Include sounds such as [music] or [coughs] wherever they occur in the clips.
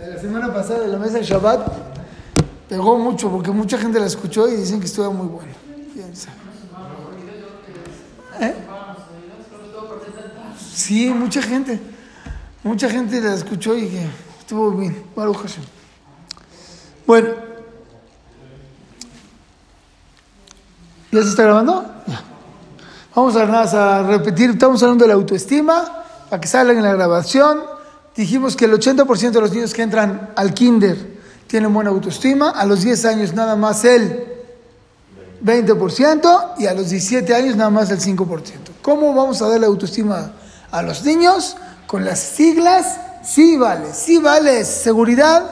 La semana pasada de la mesa del Shabbat pegó mucho porque mucha gente la escuchó y dicen que estuvo muy bueno. ¿Eh? Sí, mucha gente. Mucha gente la escuchó y que estuvo bien. Bueno. ¿Ya se está grabando? Ya. Vamos a, a repetir, estamos hablando de la autoestima, para que salga en la grabación. Dijimos que el 80% de los niños que entran al kinder tienen buena autoestima, a los 10 años nada más el 20% y a los 17 años nada más el 5%. ¿Cómo vamos a dar la autoestima a los niños? Con las siglas sí vale, sí vale seguridad,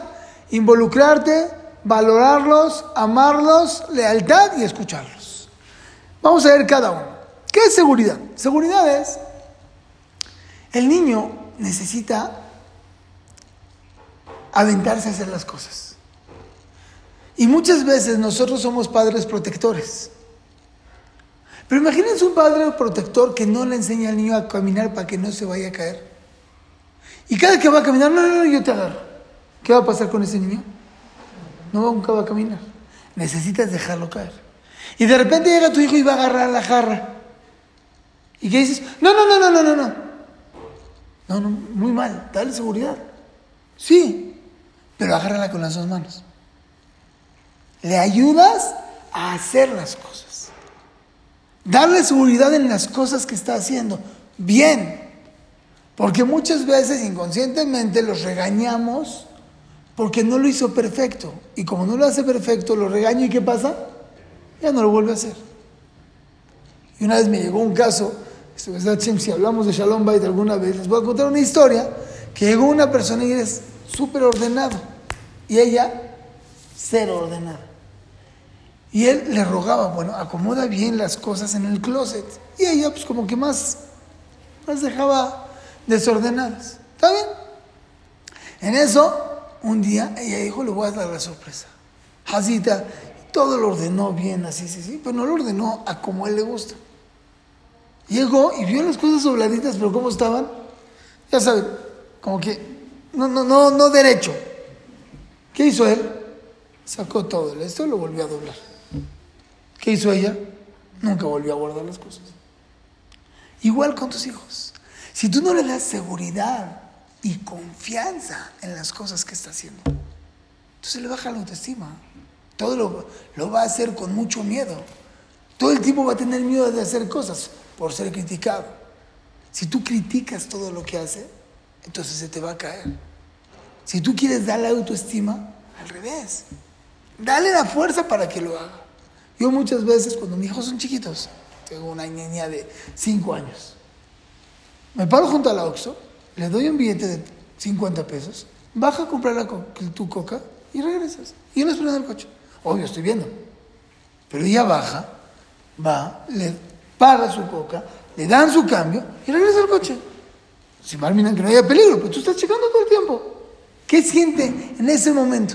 involucrarte, valorarlos, amarlos, lealtad y escucharlos. Vamos a ver cada uno. ¿Qué es seguridad? Seguridad es, el niño necesita aventarse a hacer las cosas. Y muchas veces nosotros somos padres protectores. Pero imagínense un padre protector que no le enseña al niño a caminar para que no se vaya a caer. Y cada que va a caminar, no, no, yo te agarro. ¿Qué va a pasar con ese niño? No nunca va a caminar. Necesitas dejarlo caer. Y de repente llega tu hijo y va a agarrar la jarra. ¿Y qué dices? No, no, no, no, no, no, no. No, no, muy mal. Dale seguridad. Sí, pero agárrala con las dos manos. Le ayudas a hacer las cosas. Darle seguridad en las cosas que está haciendo. Bien. Porque muchas veces inconscientemente los regañamos porque no lo hizo perfecto. Y como no lo hace perfecto, lo regaño y ¿qué pasa? Ya no lo vuelve a hacer. Y una vez me llegó un caso, si hablamos de Shalom Bait alguna vez, les voy a contar una historia, que llegó una persona y es súper ordenado. Y ella, cero ordenada. Y él le rogaba, bueno, acomoda bien las cosas en el closet. Y ella, pues como que más, más dejaba desordenadas. ¿Está bien? En eso, un día ella dijo, le voy a dar la sorpresa. Hasita, todo lo ordenó bien, así, sí, sí, pero no lo ordenó a como él le gusta. Llegó y vio las cosas sobladitas, pero ¿cómo estaban? Ya saben, como que no, no, no, no derecho. ¿Qué hizo él? Sacó todo esto y lo volvió a doblar. ¿Qué hizo ella? Nunca volvió a guardar las cosas. Igual con tus hijos. Si tú no le das seguridad y confianza en las cosas que está haciendo, entonces le baja la autoestima. Todo lo, lo va a hacer con mucho miedo. Todo el tiempo va a tener miedo de hacer cosas por ser criticado. Si tú criticas todo lo que hace, entonces se te va a caer. Si tú quieres darle autoestima, al revés. Dale la fuerza para que lo haga. Yo muchas veces, cuando mis hijos son chiquitos, tengo una niña de 5 años, me paro junto a la Oxxo, le doy un billete de 50 pesos, baja a comprar la tu coca y regresas. Y yo la espero en el coche. Obvio, estoy viendo. Pero ella baja, va, le paga su coca, le dan su cambio y regresa al coche. Si mal miran que no haya peligro, pero tú estás checando todo el tiempo. ¿Qué siente en ese momento?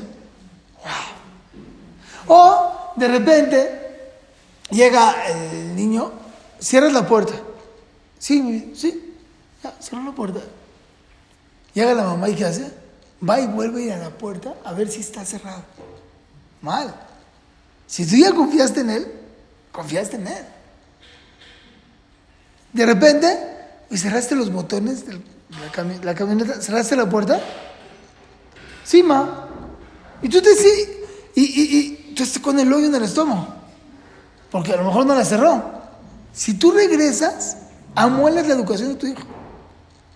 ¡Wow! O de repente llega el niño, cierras la puerta. Sí, sí, ya, cierra la puerta. Llega la mamá y ¿qué hace? Va y vuelve a ir a la puerta a ver si está cerrada. Mal. Si tú ya confiaste en él, confiaste en él. De repente, y cerraste los botones de la, camioneta, cerraste la puerta. Sí, ma. Y tú te sí, y, y, y tú estás con el hoyo en el estómago. Porque a lo mejor no la cerró. Si tú regresas, amuelas la educación de tu hijo.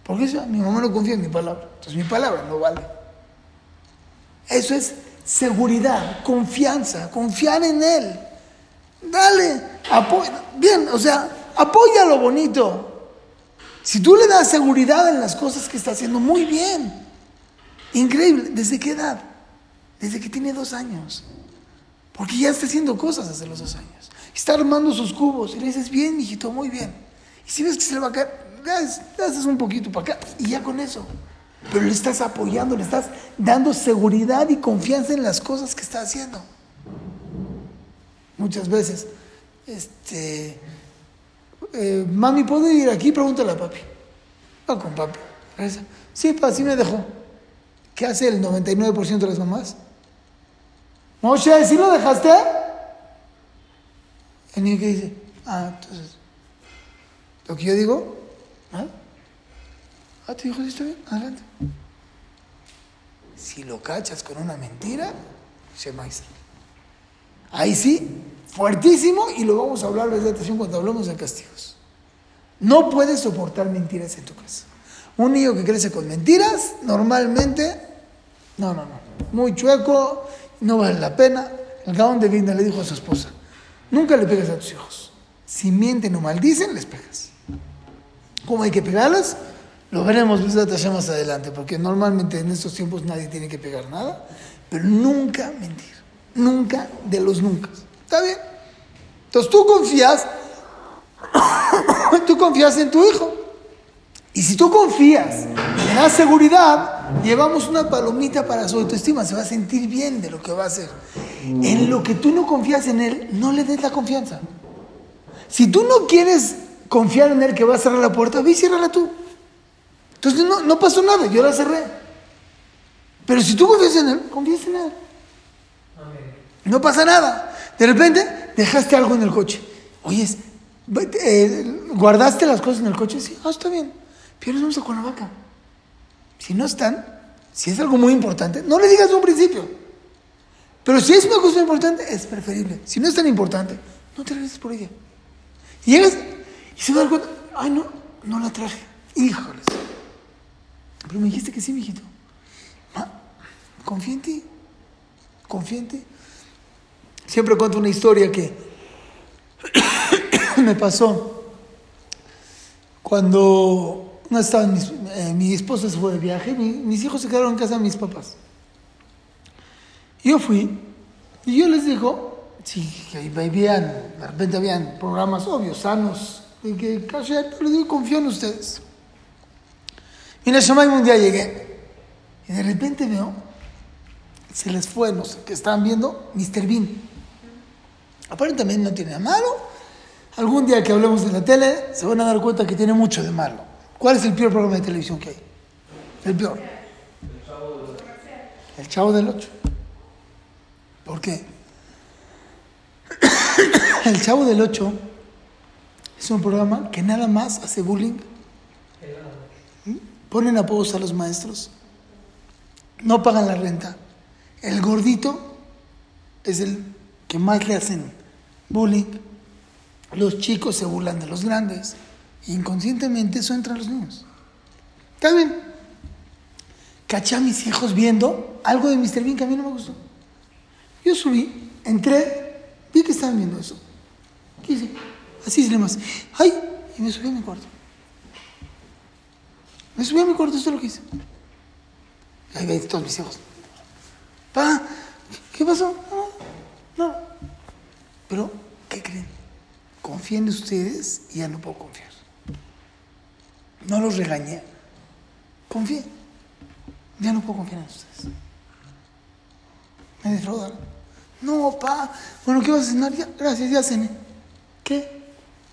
Porque eso, mi mamá no confía en mi palabra. Entonces mi palabra no vale. Eso es seguridad, confianza, confiar en él. Dale. Bien, o sea, apoya lo bonito. Si tú le das seguridad en las cosas que está haciendo, muy bien. Increíble. ¿Desde qué edad? Desde que tiene dos años. Porque ya está haciendo cosas desde los dos años. Está armando sus cubos. Y le dices, bien, hijito, muy bien. Y si ves que se le va a caer, le haces un poquito para acá. Y ya con eso. Pero le estás apoyando, le estás dando seguridad y confianza en las cosas que está haciendo. Muchas veces, este, eh, mami, ¿puedo ir aquí? Pregúntale a papi. Va con papi. Sí, pa, sí me dejó. ¿Qué hace el 99% de las mamás? Moshe, ¿sí lo dejaste? El niño que dice, ah, entonces, lo que yo digo, ¿ah? Ah, tu hijo sí está bien, adelante. Si lo cachas con una mentira, se maestra. Ahí sí, fuertísimo, y lo vamos a hablar de atención cuando hablamos de castigos. No puedes soportar mentiras en tu casa. Un niño que crece con mentiras, normalmente, no, no, no, muy chueco, no vale la pena. El Gaón de Vigna le dijo a su esposa, nunca le pegas a tus hijos. Si mienten o maldicen, les pegas. ¿Cómo hay que pegarlas? Lo veremos más adelante, porque normalmente en estos tiempos nadie tiene que pegar nada, pero nunca mentir, nunca de los nunca. ¿Está bien? Entonces tú confías, [coughs] tú confías en tu hijo. Y si tú confías, le das seguridad, llevamos una palomita para su autoestima, se va a sentir bien de lo que va a hacer. En lo que tú no confías en él, no le des la confianza. Si tú no quieres confiar en él que va a cerrar la puerta, ve y ciérrala tú. Entonces no, no pasó nada, yo la cerré. Pero si tú confías en él, confías en él. No pasa nada. De repente dejaste algo en el coche. Oye, eh, ¿guardaste las cosas en el coche? Sí, ah, está bien. Pero vamos a Cuernavaca. Si no están, si es algo muy importante, no le digas un principio. Pero si es una cosa importante, es preferible. Si no es tan importante, no te regreses por ella. Y llegas y se da cuenta, ay no, no la traje. Híjoles. Pero me dijiste que sí, mijito. Ma, confía en ti. Confía en ti. Siempre cuento una historia que [coughs] me pasó cuando no estaba eh, mi esposa se fue de viaje, mis hijos se quedaron en casa de mis papás. Yo fui y yo les digo, sí, que vivían, de repente habían programas obvios, sanos, y que casi les digo, confío en ustedes. Y en el un día llegué y de repente veo, se les fue, no sé, que estaban viendo Mr. Bean. Aparentemente no tiene nada malo. Algún día que hablemos de la tele se van a dar cuenta que tiene mucho de malo. ¿Cuál es el peor programa de televisión que hay? El peor. El Chavo del Ocho. ¿Por qué? [coughs] El Chavo del Ocho es un programa que nada más hace bullying ponen apodos a los maestros, no pagan la renta. El gordito es el que más le hacen bullying. Los chicos se burlan de los grandes. Inconscientemente eso entra a los niños. ¿Está bien? Caché a mis hijos viendo algo de Mr. Bean que a mí no me gustó. Yo subí, entré, vi que estaban viendo eso. ¿Qué hice? Así es más. ¡Ay! Y me subí a mi cuarto. Me subí a mi cuarto, esto es lo que hice. Ahí ven todos mis hijos. Pa, ¿qué pasó? No, no. Pero, ¿qué creen? Confíen en ustedes y ya no puedo confiar. No los regañé. Confíen. Ya no puedo confiar en ustedes. Me defraudaron. No, pa. Bueno, ¿qué vas a cenar? Ya, gracias, ya cené. ¿Qué?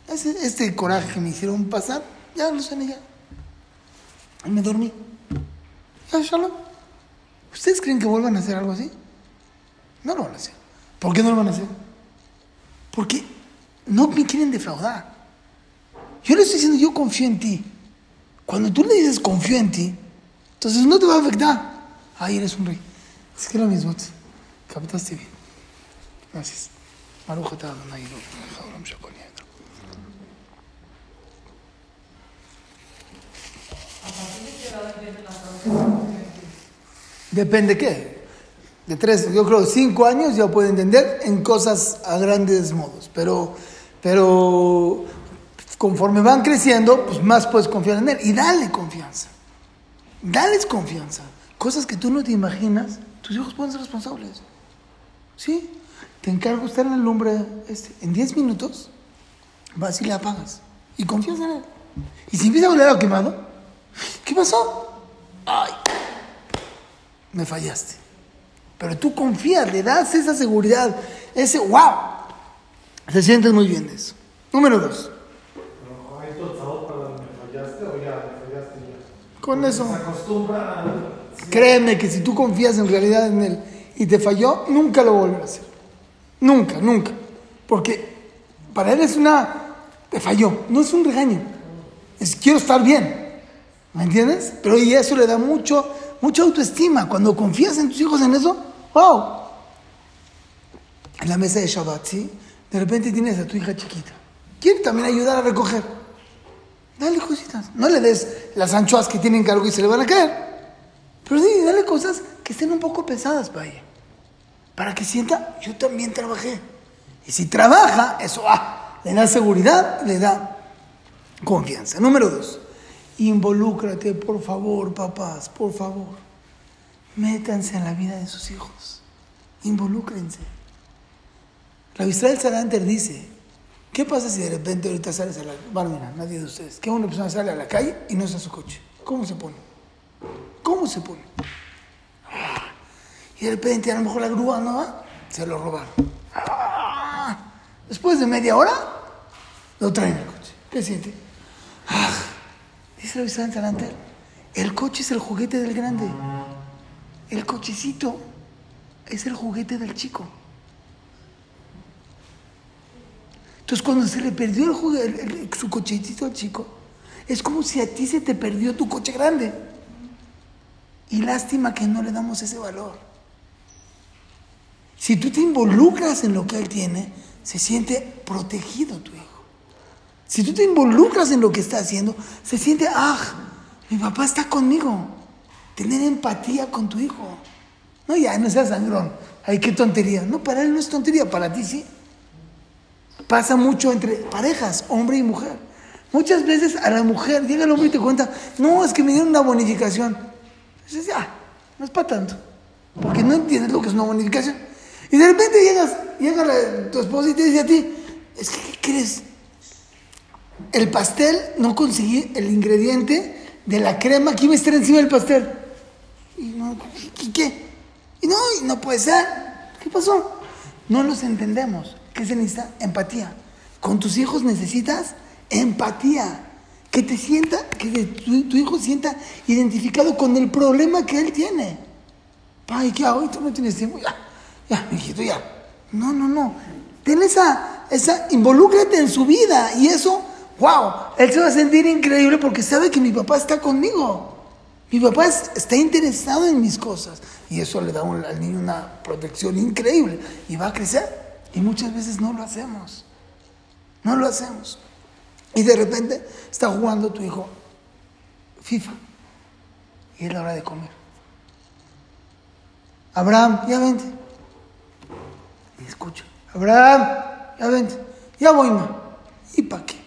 este coraje que me hicieron pasar, ya lo cené ya. Y me dormí. Ya, shalom. ¿Ustedes creen que vuelvan a hacer algo así? No lo van a hacer. ¿Por qué no lo van a hacer? Porque no me quieren defraudar. Yo le estoy diciendo, yo confío en ti. Cuando tú le dices confío en ti, entonces no te va a afectar. Ay, eres un rey. Es que era mismo. Captaste bien. Gracias. Depende qué. De tres, yo creo cinco años ya puede entender en cosas a grandes modos. Pero, pero conforme van creciendo, pues más puedes confiar en él. Y dale confianza. Dales confianza. Cosas que tú no te imaginas, tus hijos pueden ser responsables. ¿Sí? Te encargo estar en el lumbre este. En diez minutos vas y le apagas. Y confías en él. Y si empieza a oler a quemado, ¿Qué pasó? Ay, me fallaste. Pero tú confías, le das esa seguridad, ese wow. Se sientes muy bien de eso. Número dos. ¿Hay fallaste o ya fallaste Con eso. Créeme que si tú confías en realidad en él y te falló, nunca lo volverás a hacer. Nunca, nunca. Porque para él es una... Te falló, no es un regaño. Es quiero estar bien. ¿Me entiendes? Pero y eso le da mucho, mucha autoestima. Cuando confías en tus hijos en eso, wow. En la mesa de Shabbat, ¿sí? De repente tienes a tu hija chiquita. Quiere también ayudar a recoger. Dale cositas. No le des las anchoas que tienen cargo y se le van a caer. Pero sí, dale cosas que estén un poco pesadas para ella. Para que sienta, yo también trabajé. Y si trabaja, eso ah, le da seguridad, le da confianza. Número dos, involúcrate, por favor, papás, por favor. Métanse en la vida de sus hijos. Involúcrense. La Israel Saranter dice, ¿qué pasa si de repente ahorita sales a la... Bárbara, nadie de ustedes, que una persona sale a la calle y no está su coche? ¿Cómo se pone? ¿Cómo se pone? Y de repente a lo mejor la grúa no va, se lo robaron. Ah, después de media hora, lo traen el coche. ¿Qué siente? Ah, el coche es el juguete del grande. El cochecito es el juguete del chico. Entonces cuando se le perdió el juguete, su cochecito al chico, es como si a ti se te perdió tu coche grande. Y lástima que no le damos ese valor. Si tú te involucras en lo que él tiene, se siente protegido tu hijo. Si tú te involucras en lo que está haciendo, se siente, ah, mi papá está conmigo. Tener empatía con tu hijo. No, ya, no seas sangrón. Ay, qué tontería. No, para él no es tontería, para ti sí. Pasa mucho entre parejas, hombre y mujer. Muchas veces a la mujer llega el hombre y te cuenta, no, es que me dieron una bonificación. Dices, ya, no es para tanto. Porque no entiendes lo que es una bonificación. Y de repente llegas, llega tu esposa y te dice a ti, es que, ¿qué crees? El pastel, no conseguí el ingrediente de la crema que iba a estar encima del pastel. Y no, ¿y qué? Y no, y no puede ser. ¿Qué pasó? No nos entendemos. ¿Qué se necesita? Empatía. Con tus hijos necesitas empatía. Que te sienta, que tu, hijo sienta identificado con el problema que él tiene. Ay, ¿qué hago? Tú no tienes tiempo. Ya, ya, hijito, ya. No, no, no. Ten esa, esa, involúcrate en su vida. Y eso, wow, él se va a sentir increíble porque sabe que mi papá está conmigo. Mi papá está interesado en mis cosas. Y eso le da al niño una protección increíble. Y va a crecer. Y muchas veces no lo hacemos. No lo hacemos. Y de repente está jugando tu hijo FIFA. Y es la hora de comer. Abraham, ya vente. Y escucho. Abraham, ya vente. Ya voy, ma. ¿Y para qué?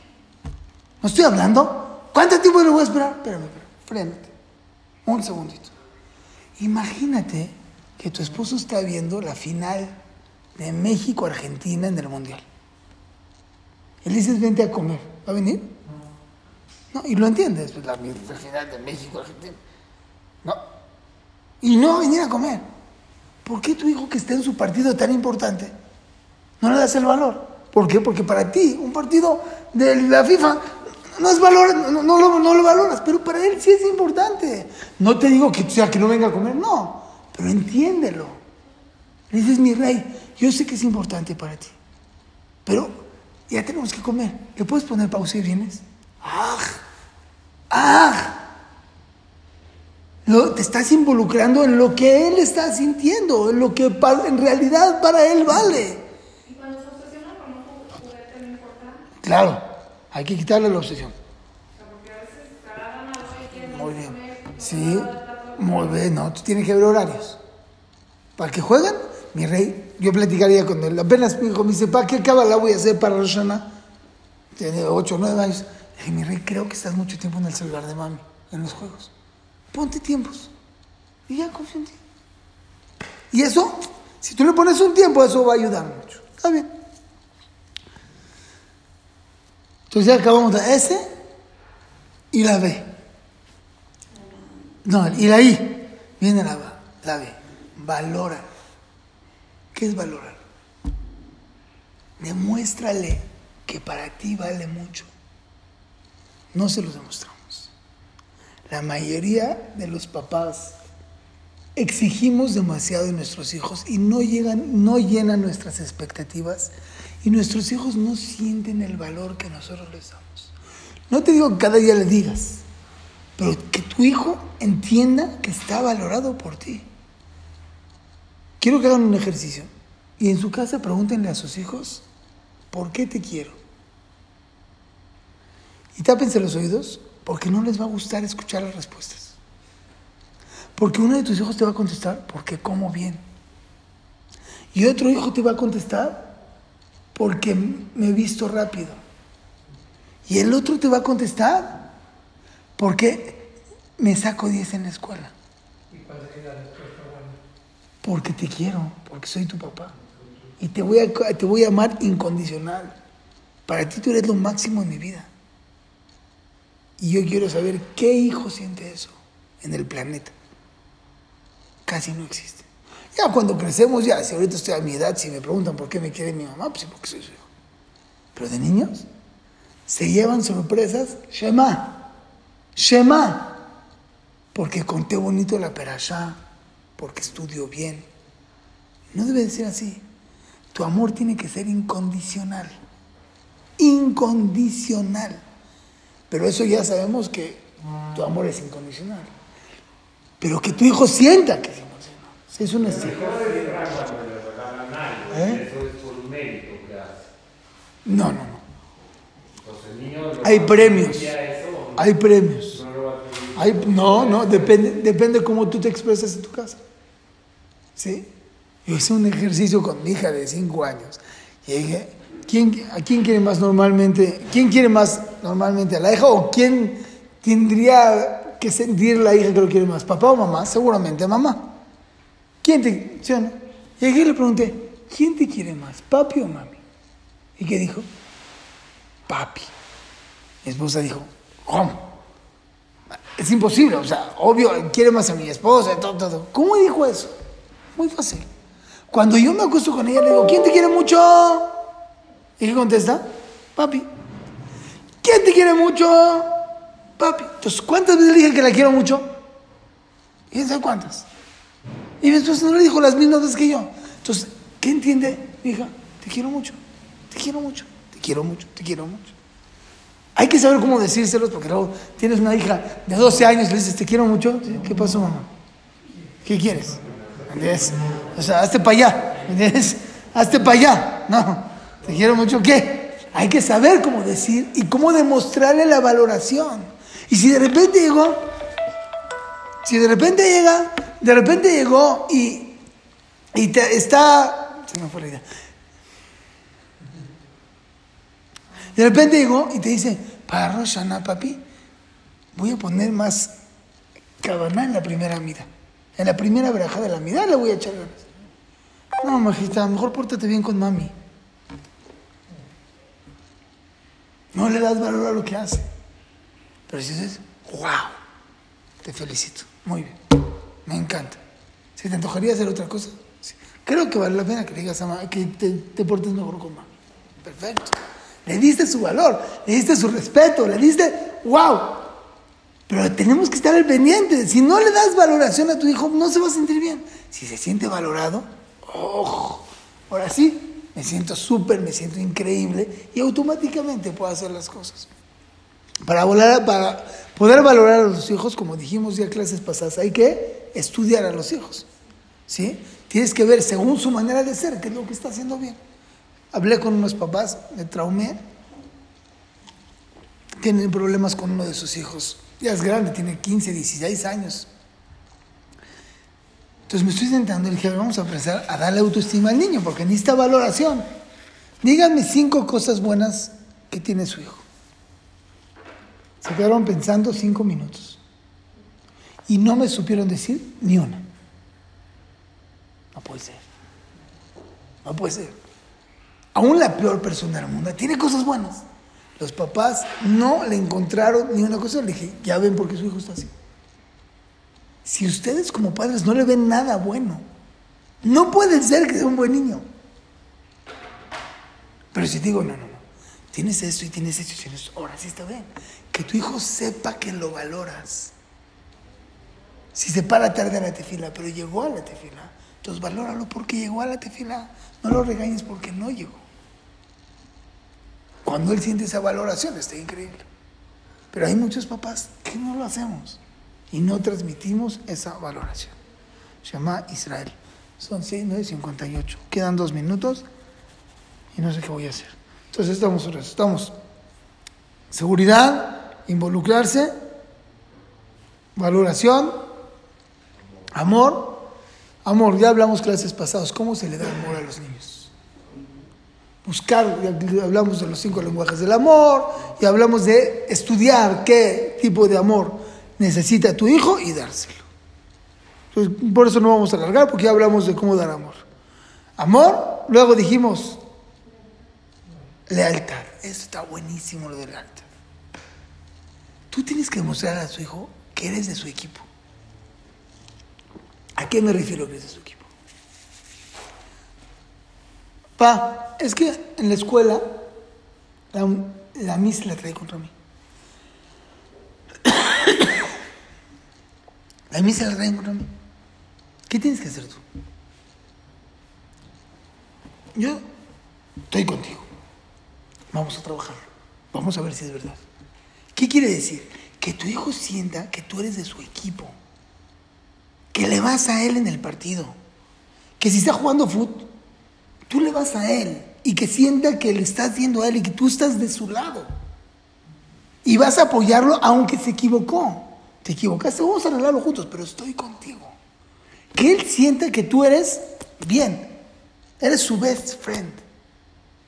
¿No estoy hablando? ¿Cuánto tiempo le voy a esperar? Espérame, espérame. Frénate. Un segundito. Imagínate que tu esposo está viendo la final de México-Argentina en el Mundial. Él dice, vente a comer. ¿Va a venir? No, y lo entiendes, pues la, final de México-Argentina. No. Y no va a venir a comer. ¿Por qué tu hijo que está en su partido tan importante no le das el valor? ¿Por qué? Porque para ti un partido de la FIFA no es valor, no, lo, no lo valoras, pero para él sí es importante. No te digo que, sea, que no venga a comer, no, pero entiéndelo. Le dices, mi rey, yo sé que es importante para ti, pero ya tenemos que comer. ¿Le puedes poner pausa y vienes? ¡Ah! ¡Ah! te estás involucrando en lo que él está sintiendo, en lo que en realidad para él vale. ¿Y cuando se obsesiona con un juguete no importa? Claro, hay que quitarle la obsesión. Muy bien. Sí, muy bien, no, tú tienes que ver horarios. Para que jueguen, mi rey, yo platicaría con él. Apenas mi hijo me dice, ¿para qué la voy a hacer para Roshana? Tiene 8 o 9 años. Le dije, mi rey, creo que estás mucho tiempo en el celular de mami, en los juegos. Ponte tiempos. Y ya confío en ti. Y eso, si tú le pones un tiempo, eso va a ayudar mucho. Está bien. Entonces ya acabamos de S y la B. No, y la I. Viene la, la B. Valora. ¿Qué es valorar? Demuéstrale que para ti vale mucho. No se lo demostramos. La mayoría de los papás exigimos demasiado de nuestros hijos y no llegan, no llenan nuestras expectativas y nuestros hijos no sienten el valor que nosotros les damos. No te digo que cada día le digas, pero que tu hijo entienda que está valorado por ti. Quiero que hagan un ejercicio y en su casa pregúntenle a sus hijos, ¿por qué te quiero? Y tápense los oídos porque no les va a gustar escuchar las respuestas. Porque uno de tus hijos te va a contestar, porque como bien. Y otro hijo te va a contestar, porque me he visto rápido. Y el otro te va a contestar, porque me saco 10 en la escuela. ¿Y cuál es la respuesta buena? Porque te quiero, porque soy tu papá. Y te voy, a, te voy a amar incondicional. Para ti tú eres lo máximo en mi vida. Y yo quiero saber qué hijo siente eso en el planeta. Casi no existe. Ya cuando crecemos, ya, si ahorita estoy a mi edad, si me preguntan por qué me quiere mi mamá, pues porque soy su hijo. Pero de niños, se llevan sorpresas, Shema, Shema, porque conté bonito la perashá, porque estudio bien. No debe de ser así. Tu amor tiene que ser incondicional. Incondicional. Pero eso ya sabemos que tu amor es incondicional. Pero que tu hijo sienta que es incondicional. Es un estilo. ¿Eh? No, no, no. Hay premios. Hay premios. Hay, no, no, depende, depende cómo tú te expresas en tu casa. ¿Sí? Yo hice un ejercicio con mi hija de 5 años. Y dije, ¿a quién quiere más normalmente? ¿Quién quiere más normalmente a la hija o quién tendría que sentir la hija que lo quiere más? ¿Papá o mamá? Seguramente mamá. ¿Quién te ¿sí Y aquí le pregunté, ¿quién te quiere más, papi o mami? ¿Y qué dijo? Papi. Mi esposa dijo, ¿cómo? Es imposible, o sea, obvio, quiere más a mi esposa, todo, todo. ¿Cómo dijo eso? Muy fácil. Cuando yo me acuesto con ella, le digo, ¿quién te quiere mucho? ¿Y qué contesta? Papi. ¿Quién te quiere mucho? Papi. Entonces, ¿cuántas veces le dije que la quiero mucho? ¿Y sabe cuántas? Y entonces no le dijo las mismas veces que yo. Entonces, ¿qué entiende, hija? Te quiero mucho, te quiero mucho, te quiero mucho, te quiero mucho. Hay que saber cómo decírselos porque luego tienes una hija de 12 años y le dices, te quiero mucho. ¿Qué pasó, mamá? ¿Qué quieres? ¿Entiendes? O sea, hazte para allá. ¿Entiendes? Hazte para allá. No. Te quiero mucho, ¿qué? Hay que saber cómo decir y cómo demostrarle la valoración. Y si de repente llegó, si de repente llega, de repente llegó y, y te, está, se me fue la idea. De repente llegó y te dice, para Roshana, papi, voy a poner más cabana en la primera mira. En la primera verajada de la mirada le voy a echar ganas. No, majita, mejor pórtate bien con mami. No le das valor a lo que hace. Pero si dices, wow, te felicito, muy bien, me encanta. Si te antojaría hacer otra cosa, creo que vale la pena que le digas a que te, portes mejor con mamá. Perfecto. Le diste su valor, le diste su respeto, le diste, wow. Pero tenemos que estar al pendiente. Si no le das valoración a tu hijo, no se va a sentir bien. Si se siente valorado, oh, ahora sí, me siento súper, me siento increíble y automáticamente puedo hacer las cosas. Para, poder valorar a los hijos, como dijimos ya clases pasadas, hay que estudiar a los hijos. ¿sí? Tienes que ver según su manera de ser, qué es lo que está haciendo bien. Hablé con unos papás, me traumé. Tienen problemas con uno de sus hijos. Ya es grande, tiene 15, 16 años. Entonces me estoy sentando y dije, vamos a empezar a darle autoestima al niño, porque necesita valoración. Díganme cinco cosas buenas que tiene su hijo. Se quedaron pensando cinco minutos. Y no me supieron decir ni una. No puede ser. No puede ser. Aún la peor persona del mundo tiene cosas buenas. Los papás no le encontraron ni una cosa. Le dije, ya ven por qué su hijo está así. Si ustedes como padres no le ven nada bueno, no puede ser que sea un buen niño. Pero si digo, no, no, no, tienes esto y tienes esto y tienes esto, ahora sí está bien. Que tu hijo sepa que lo valoras. Si se para tarde a la tefila, pero llegó a la tefila, entonces valóralo porque llegó a la tefila. No lo regañes porque no llegó. Cuando él siente esa valoración, está increíble. Pero hay muchos papás que no lo hacemos y no transmitimos esa valoración. Se llama Israel. Son 6, 9, 58. Quedan dos minutos y no sé qué voy a hacer. Entonces estamos, estamos. Seguridad, involucrarse, valoración, amor. Amor, ya hablamos clases pasadas, ¿cómo se le da amor a los niños? Buscar, hablamos de los cinco lenguajes del amor, y hablamos de estudiar qué tipo de amor necesita tu hijo y dárselo. por eso no vamos a alargar, porque ya hablamos de cómo dar amor. Amor, luego dijimos lealtad. Eso está buenísimo lo de lealtad. Tú tienes que demostrar a tu hijo que eres de su equipo. ¿A qué me refiero que eres de su equipo? Pa, es que en la escuela la, la Miss la trae contra mí. [coughs] la Miss la trae contra mí. ¿Qué tienes que hacer tú? Yo estoy contigo. Vamos a trabajar. Vamos a ver si es verdad. ¿Qué quiere decir? Que tu hijo sienta que tú eres de su equipo. Que le vas a él en el partido. Que si está jugando fútbol, tú le vas a él. Y que sienta que le estás viendo a él y que tú estás de su lado. Y vas a apoyarlo aunque se equivocó. Te equivocaste, vamos a arreglarlo juntos, pero estoy contigo. Que él sienta que tú eres bien. Eres su best friend.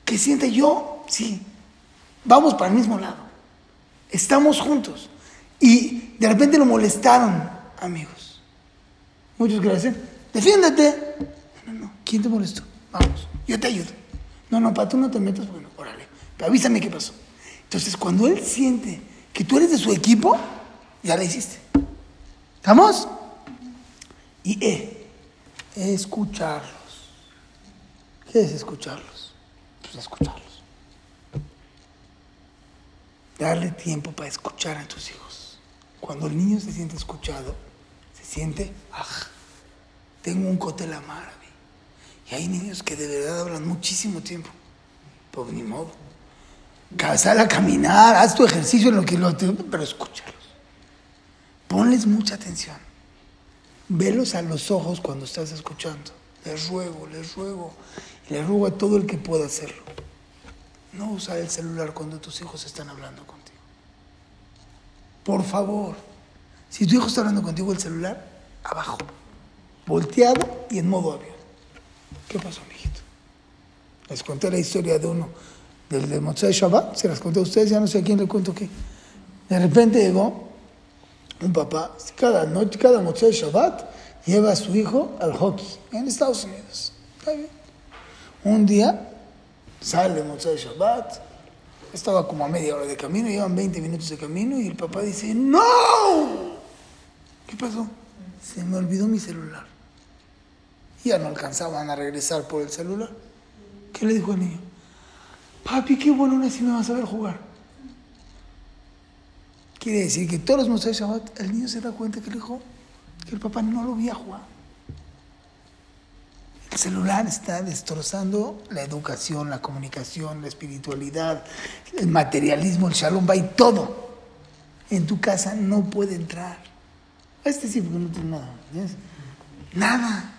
Que siente yo, sí, vamos para el mismo lado. Estamos juntos. Y de repente lo molestaron, amigos. Muchos dicen, defiéndete. No, no, ¿quién te molestó? Vamos, yo te ayudo. No, no, para tú no te metas, bueno, órale. Pero avísame qué pasó. Entonces, cuando él siente que tú eres de su equipo, ya le hiciste. ¿Estamos? Y E, escucharlos. ¿Qué es escucharlos? Pues escucharlos. Darle tiempo para escuchar a tus hijos. Cuando el niño se siente escuchado, se siente, ah, tengo un cotel árabe. Y hay niños que de verdad hablan muchísimo tiempo. Pues ni modo. Sal a caminar, haz tu ejercicio en lo que lo pero escúchalos. Ponles mucha atención. Velos a los ojos cuando estás escuchando. Les ruego, les ruego. Les ruego a todo el que pueda hacerlo. No usar el celular cuando tus hijos están hablando contigo. Por favor, si tu hijo está hablando contigo el celular, abajo, volteado y en modo avión. ¿Qué pasó, mijito? Les conté la historia de uno, del de Motzai Shabbat, se las conté a ustedes, ya no sé a quién le cuento qué. De repente llegó un papá, cada noche, cada Motzai Shabbat, lleva a su hijo al hockey en Estados Unidos. Está bien. Un día Sale Motzai Shabbat, estaba como a media hora de camino, llevan 20 minutos de camino y el papá dice, ¡No! ¿Qué pasó? Se me olvidó mi celular. Ya no alcanzaban a regresar por el celular. ¿Qué le dijo el niño? Papi, qué bueno ahora sí me vas a ver jugar. Quiere decir que todos los Motzai Shabbat, el niño se da cuenta que el hijo, que el papá no lo veía jugar. El celular está destrozando la educación, la comunicación, la espiritualidad, el materialismo, el shalom y todo. En tu casa no puede entrar. Este sí, porque no tiene nada. Nada.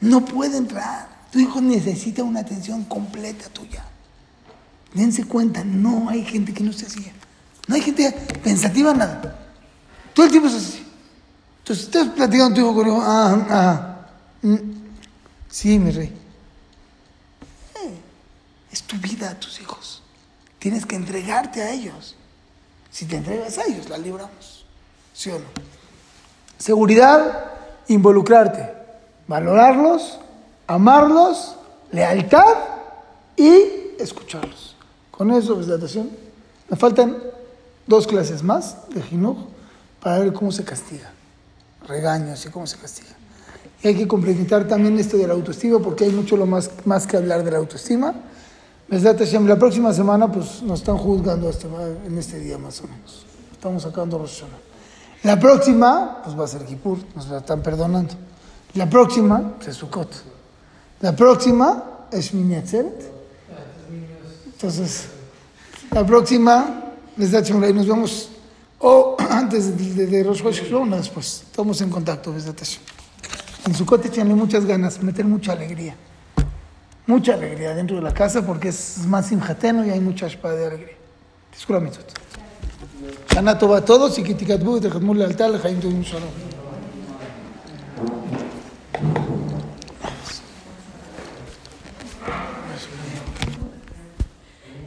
No puede entrar. Tu hijo necesita una atención completa tuya. Dense cuenta, no hay gente que no se así. No hay gente pensativa, nada. Todo el tiempo es así. Entonces, estás platicando tu hijo con ah, ah, mm, Sí, mi rey. Eh, es tu vida tus hijos. Tienes que entregarte a ellos. Si te entregas a ellos, la libramos. ¿Sí o no? Seguridad, involucrarte, valorarlos, amarlos, lealtad y escucharlos. Con eso, presentación. Me faltan dos clases más de Jinuj para ver cómo se castiga. Regaños y cómo se castiga. Y hay que complementar también esto de la autoestima, porque hay mucho lo más, más que hablar de la autoestima. La próxima semana pues, nos están juzgando hasta en este día más o menos. Estamos sacando Rosh La próxima, pues va a ser Kippur, nos la están perdonando. La próxima, pues es Sukkot. La próxima es Shmini Atzeret. Entonces, la próxima, les da nos vemos o [clears throat] antes de, de, Rosh Hashanah después. Estamos en contacto, desde en Sukkot échenle muchas ganas, meter mucha alegría. Mucha alegría dentro de la casa porque es más simjateno y hay mucha espada de alegría. Disculpa, mitzvot. Shana Tova a todos y que te y te jadmul lealtad, le jaim tuvim shalom.